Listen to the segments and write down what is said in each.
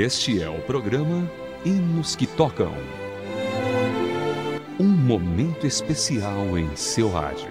Este é o programa Hinos que Tocam. Um momento especial em seu rádio.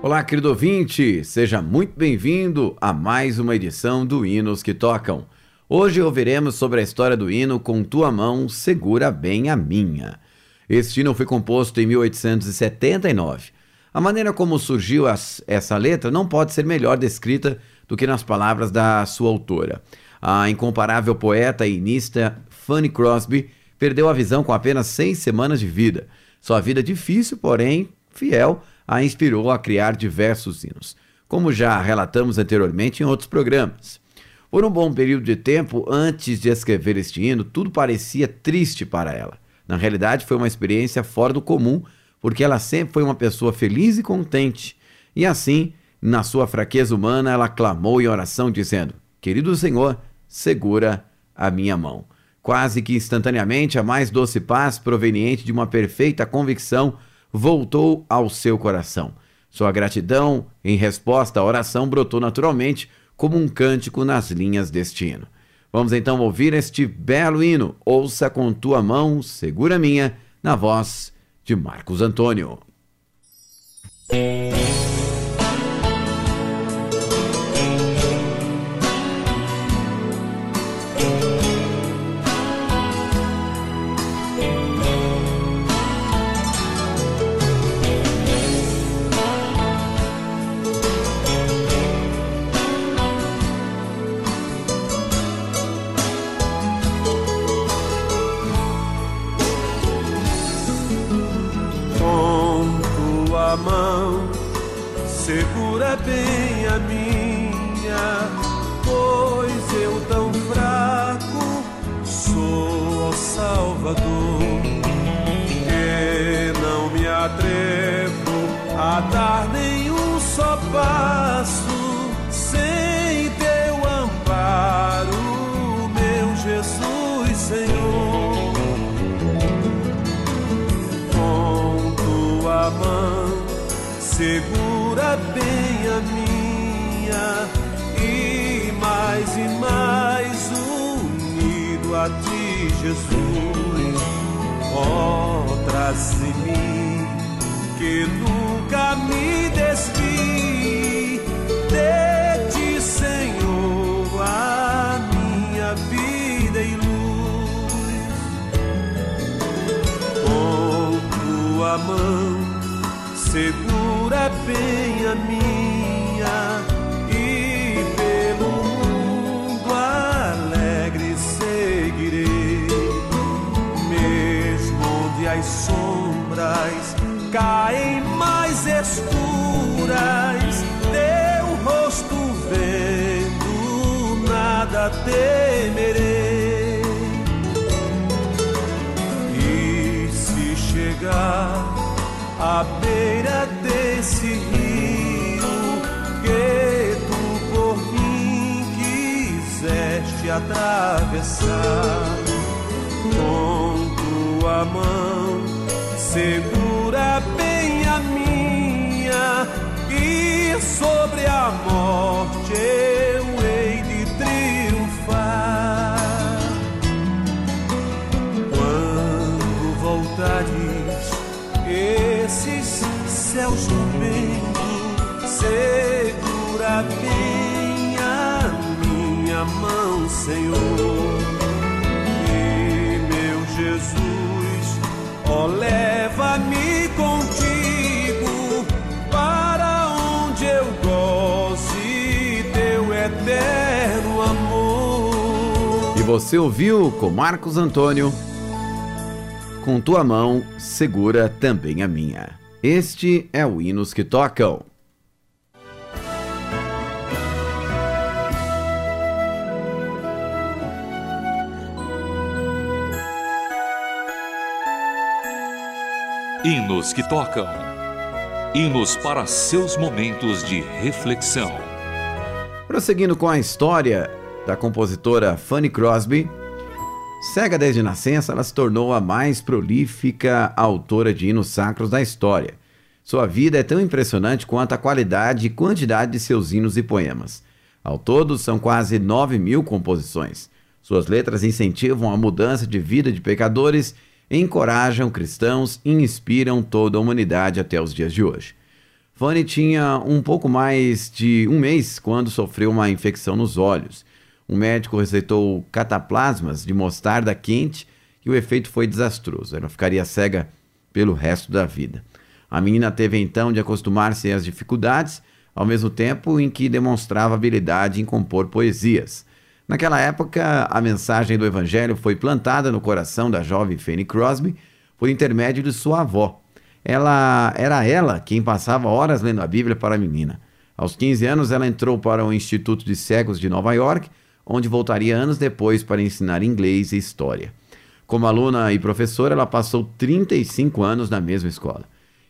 Olá, querido ouvinte, seja muito bem-vindo a mais uma edição do Hinos que Tocam. Hoje ouviremos sobre a história do hino Com Tua Mão Segura Bem a Minha. Este hino foi composto em 1879. A maneira como surgiu as, essa letra não pode ser melhor descrita do que nas palavras da sua autora. A incomparável poeta e inista Fanny Crosby perdeu a visão com apenas seis semanas de vida. Sua vida difícil, porém fiel, a inspirou a criar diversos hinos, como já relatamos anteriormente em outros programas. Por um bom período de tempo antes de escrever este hino, tudo parecia triste para ela. Na realidade, foi uma experiência fora do comum, porque ela sempre foi uma pessoa feliz e contente. E assim, na sua fraqueza humana, ela clamou em oração, dizendo: Querido Senhor, segura a minha mão. Quase que instantaneamente, a mais doce paz, proveniente de uma perfeita convicção, voltou ao seu coração. Sua gratidão, em resposta à oração, brotou naturalmente como um cântico nas linhas deste hino. Vamos então ouvir este belo hino. Ouça com tua mão, segura minha, na voz de Marcos Antônio. A dar nenhum só passo sem teu amparo, meu Jesus Senhor. Com tua mão segura bem a minha e mais e mais unido a ti, Jesus. Oh, traz em mim que nunca me desvi de Senhor, a minha vida e luz. Com tua mão segura bem a minha e pelo mundo alegre seguirei, mesmo onde as sombras caem temerei. E se chegar à beira desse rio que tu por mim quiseste atravessar com tua mão segura bem a minha e sobre a morte você ouviu com Marcos Antônio com tua mão segura também a minha. Este é o Hinos que Tocam. Hinos que Tocam. Hinos para seus momentos de reflexão. Prosseguindo com a história da compositora Fanny Crosby, Cega desde nascença, ela se tornou a mais prolífica autora de hinos sacros da história. Sua vida é tão impressionante quanto a qualidade e quantidade de seus hinos e poemas. Ao todo, são quase 9 mil composições. Suas letras incentivam a mudança de vida de pecadores, encorajam cristãos e inspiram toda a humanidade até os dias de hoje. Fanny tinha um pouco mais de um mês quando sofreu uma infecção nos olhos. Um médico receitou cataplasmas de mostarda quente e o efeito foi desastroso. Ela ficaria cega pelo resto da vida. A menina teve então de acostumar-se às dificuldades, ao mesmo tempo em que demonstrava habilidade em compor poesias. Naquela época, a mensagem do Evangelho foi plantada no coração da jovem Fanny Crosby por intermédio de sua avó. Ela era ela quem passava horas lendo a Bíblia para a menina. Aos 15 anos, ela entrou para o Instituto de Cegos de Nova York, onde voltaria anos depois para ensinar inglês e história. Como aluna e professora, ela passou 35 anos na mesma escola.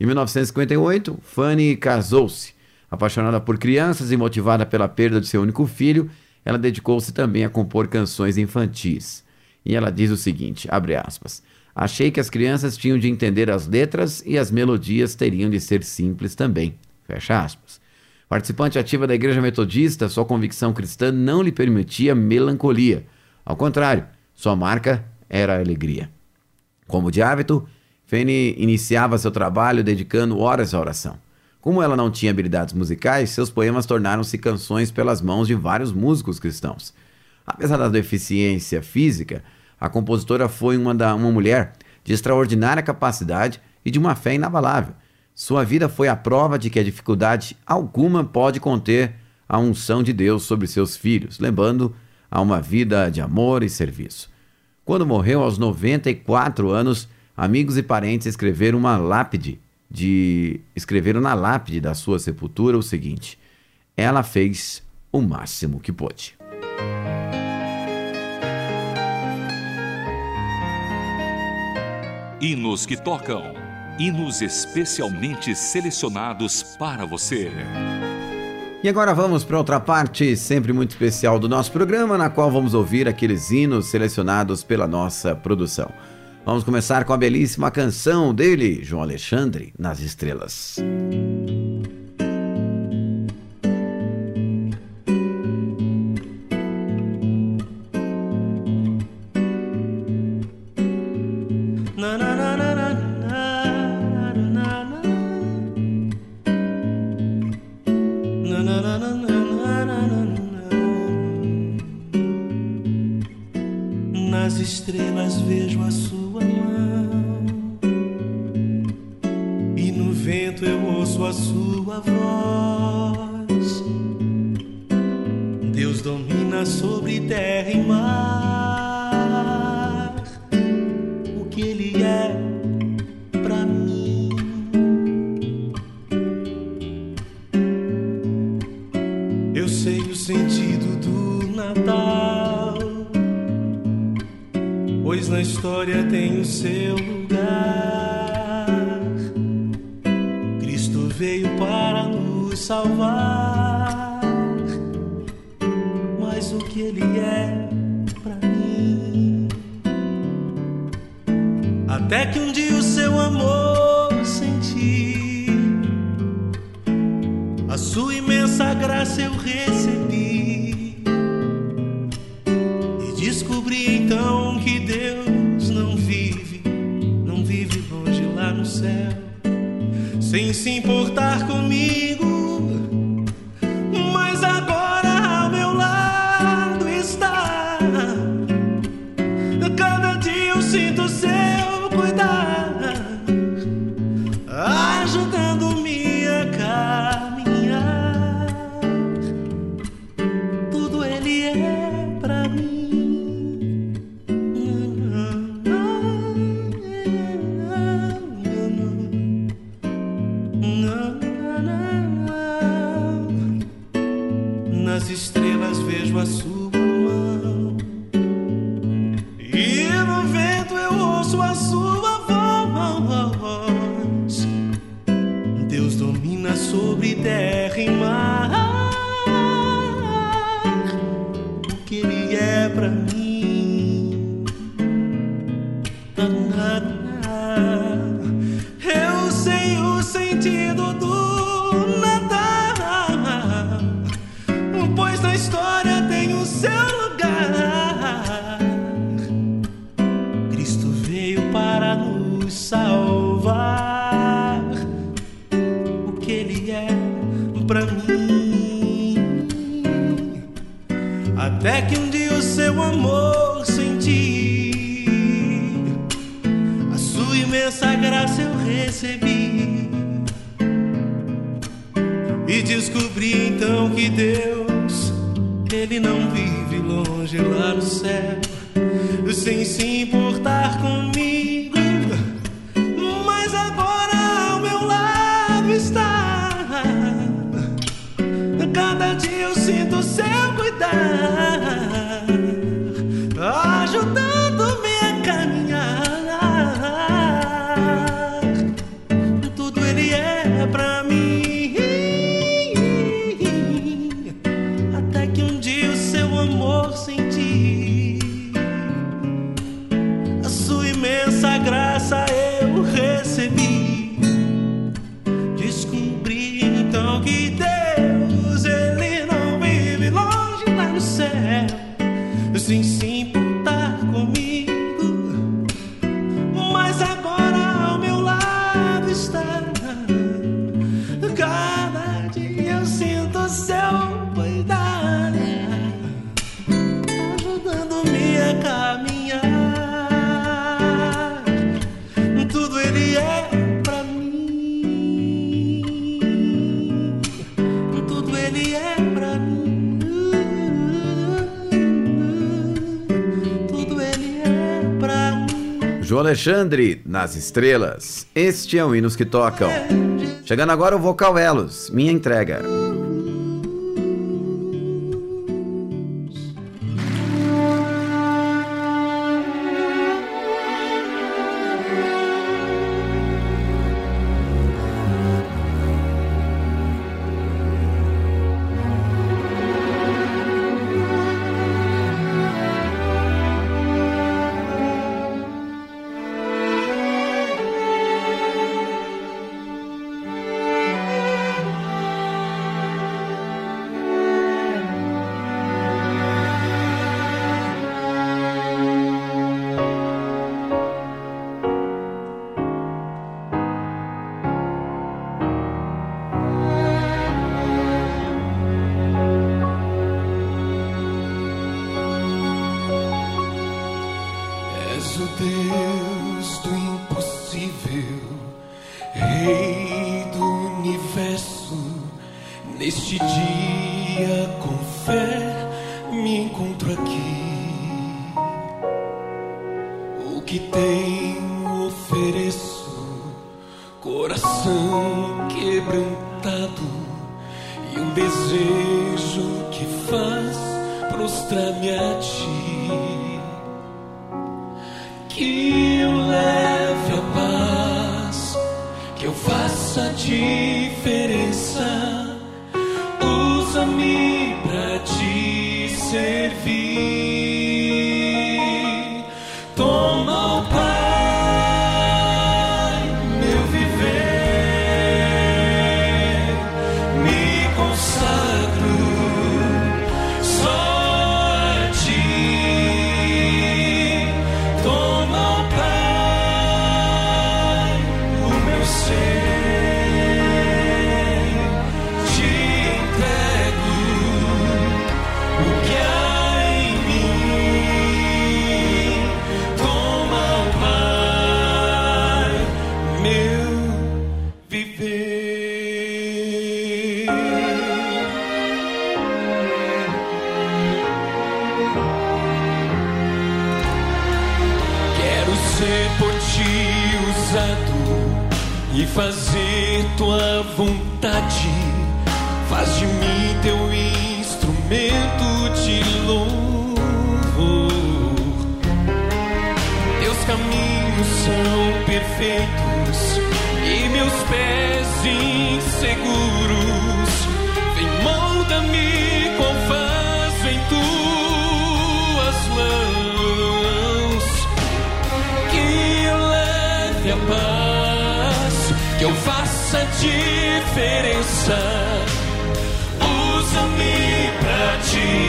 Em 1958, Fanny casou-se. Apaixonada por crianças e motivada pela perda de seu único filho, ela dedicou-se também a compor canções infantis. E ela diz o seguinte, abre aspas, Achei que as crianças tinham de entender as letras e as melodias teriam de ser simples também. Fecha aspas. Participante ativa da Igreja Metodista, sua convicção cristã não lhe permitia melancolia. Ao contrário, sua marca era a alegria. Como de hábito, Fanny iniciava seu trabalho dedicando horas à oração. Como ela não tinha habilidades musicais, seus poemas tornaram-se canções pelas mãos de vários músicos cristãos. Apesar da deficiência física, a compositora foi uma, da, uma mulher de extraordinária capacidade e de uma fé inabalável. Sua vida foi a prova de que a dificuldade alguma pode conter a unção de Deus sobre seus filhos, lembrando a uma vida de amor e serviço. Quando morreu aos 94 anos, amigos e parentes escreveram uma lápide de escreveram na lápide da sua sepultura o seguinte: Ela fez o máximo que pôde. Hinos que tocam. Hinos especialmente selecionados para você. E agora vamos para outra parte, sempre muito especial do nosso programa, na qual vamos ouvir aqueles hinos selecionados pela nossa produção. Vamos começar com a belíssima canção dele, João Alexandre, Nas Estrelas. Nas estrelas vejo a sua mão, e no vento eu ouço a sua voz. Até que um dia o seu amor senti, a sua imensa graça eu recebi. E descobri então que Deus não vive, não vive longe lá no céu, sem se importar comigo. que ele é pra mim. Até que um dia o seu amor senti, a sua imensa graça eu recebi. E descobri então que Deus, Ele não vive longe lá no céu, sem se importar com João Alexandre, nas estrelas. Este é o Hinos que Tocam. Chegando agora o Vocal Elos, minha entrega. eu faço a diferença. e fazer tua vontade. Faz de mim teu instrumento de louvor. Teus caminhos são perfeitos e meus pés inseguros. essa diferença. Usa-me pra ti.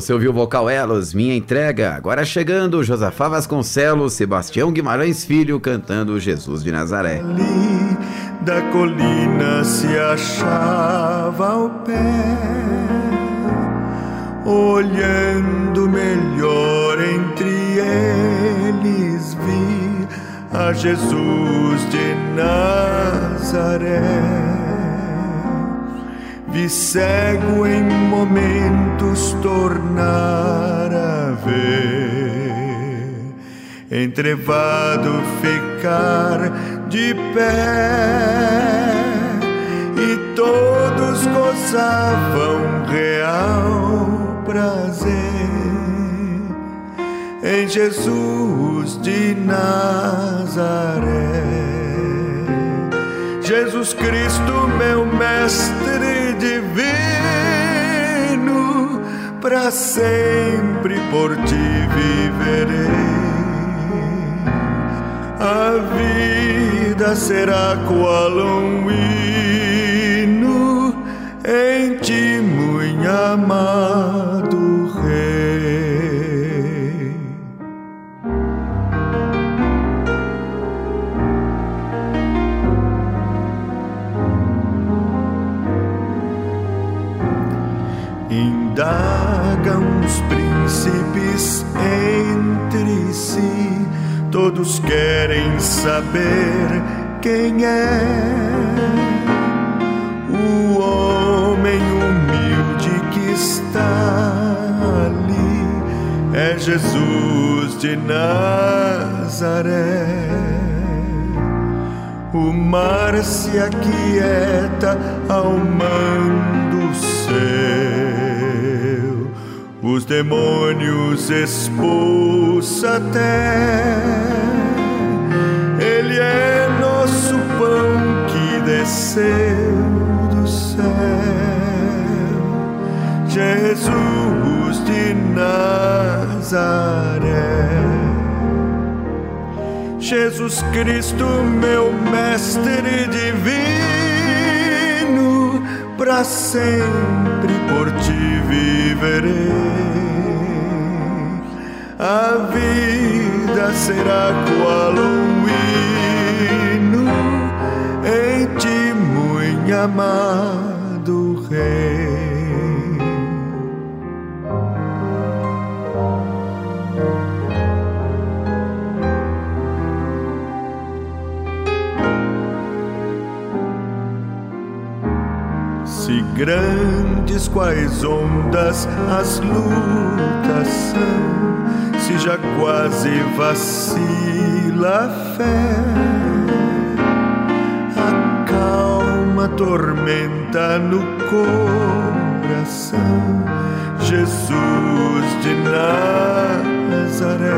Você ouviu o Vocal Elos, Minha Entrega. Agora chegando, Josafá Vasconcelos, Sebastião Guimarães Filho cantando Jesus de Nazaré. Ali da colina se achava ao pé, olhando melhor entre eles vi a Jesus de Nazaré vi cego em momentos tornar a ver, entrevado ficar de pé, e todos gozavam real prazer em Jesus de Nazaré. Jesus Cristo, meu mestre divino, para sempre por ti viverei. A vida será qual um hino em ti, muito amado príncipes entre si, todos querem saber quem é o homem humilde que está ali. É Jesus de Nazaré. O mar se aquieta ao mando seu os demônios expulsa até. Ele é nosso pão que desceu do céu, Jesus de Nazaré. Jesus Cristo, meu mestre divino, para sempre por ti viverei. A vida será qual um hino em ti, muito amado Rei. grande quais ondas as lutas são, se já quase vacila a fé. A tormenta no coração, Jesus de Nazaré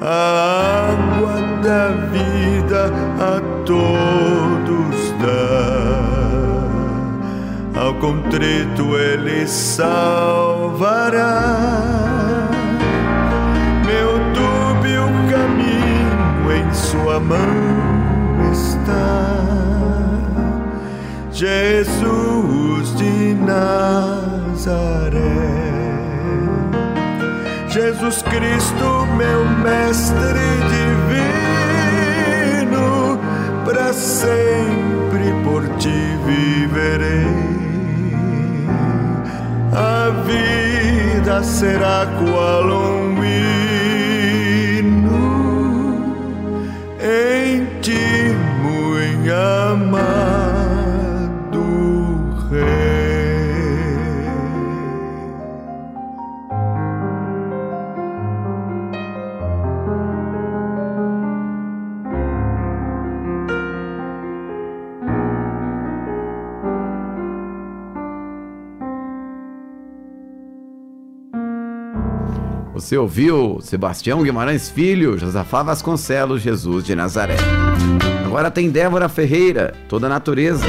a água da vida a todos Ao contrito ele salvará. Meu dúbio caminho em sua mão está. Jesus de Nazaré. Jesus Cristo, meu mestre divino, para sempre por ti viverei. Vida será qual um hino em ti, muito Você ouviu Sebastião Guimarães Filho, Josafá Vasconcelos, Jesus de Nazaré. Agora tem Débora Ferreira, Toda Natureza.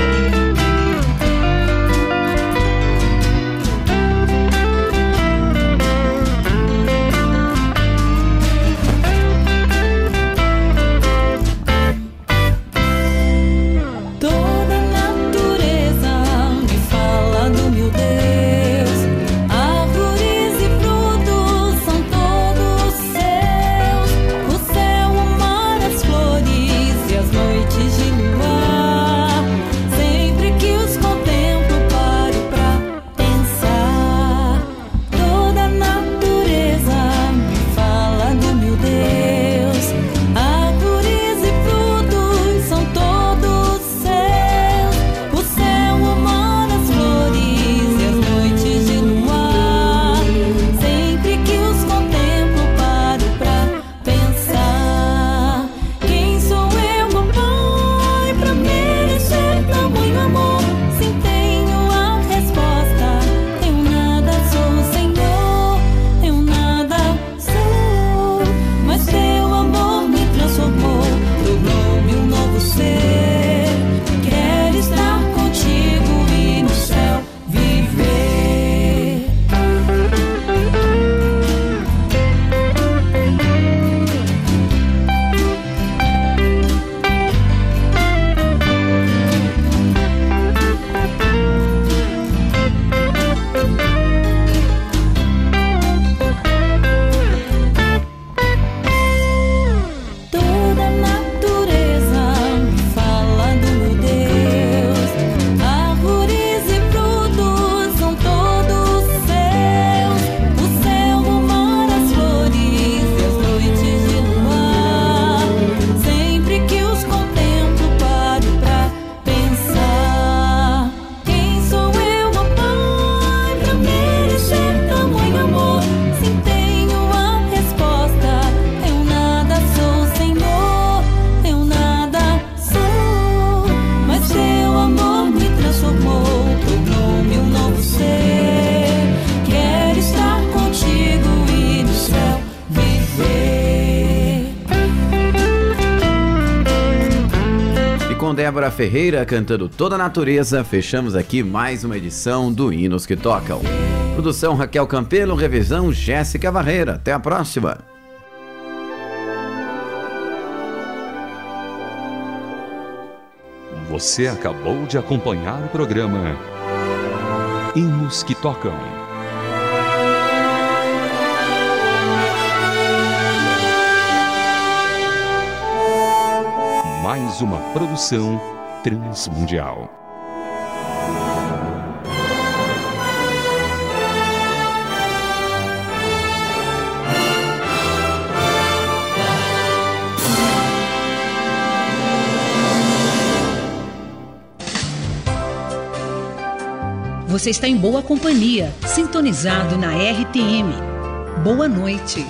Ferreira cantando Toda a Natureza, fechamos aqui mais uma edição do Hinos que Tocam. Produção Raquel Campelo, revisão Jéssica Barreira. Até a próxima. Você acabou de acompanhar o programa Hinos que Tocam. mais uma produção transmundial. Você está em boa companhia, sintonizado na RTM. Boa noite.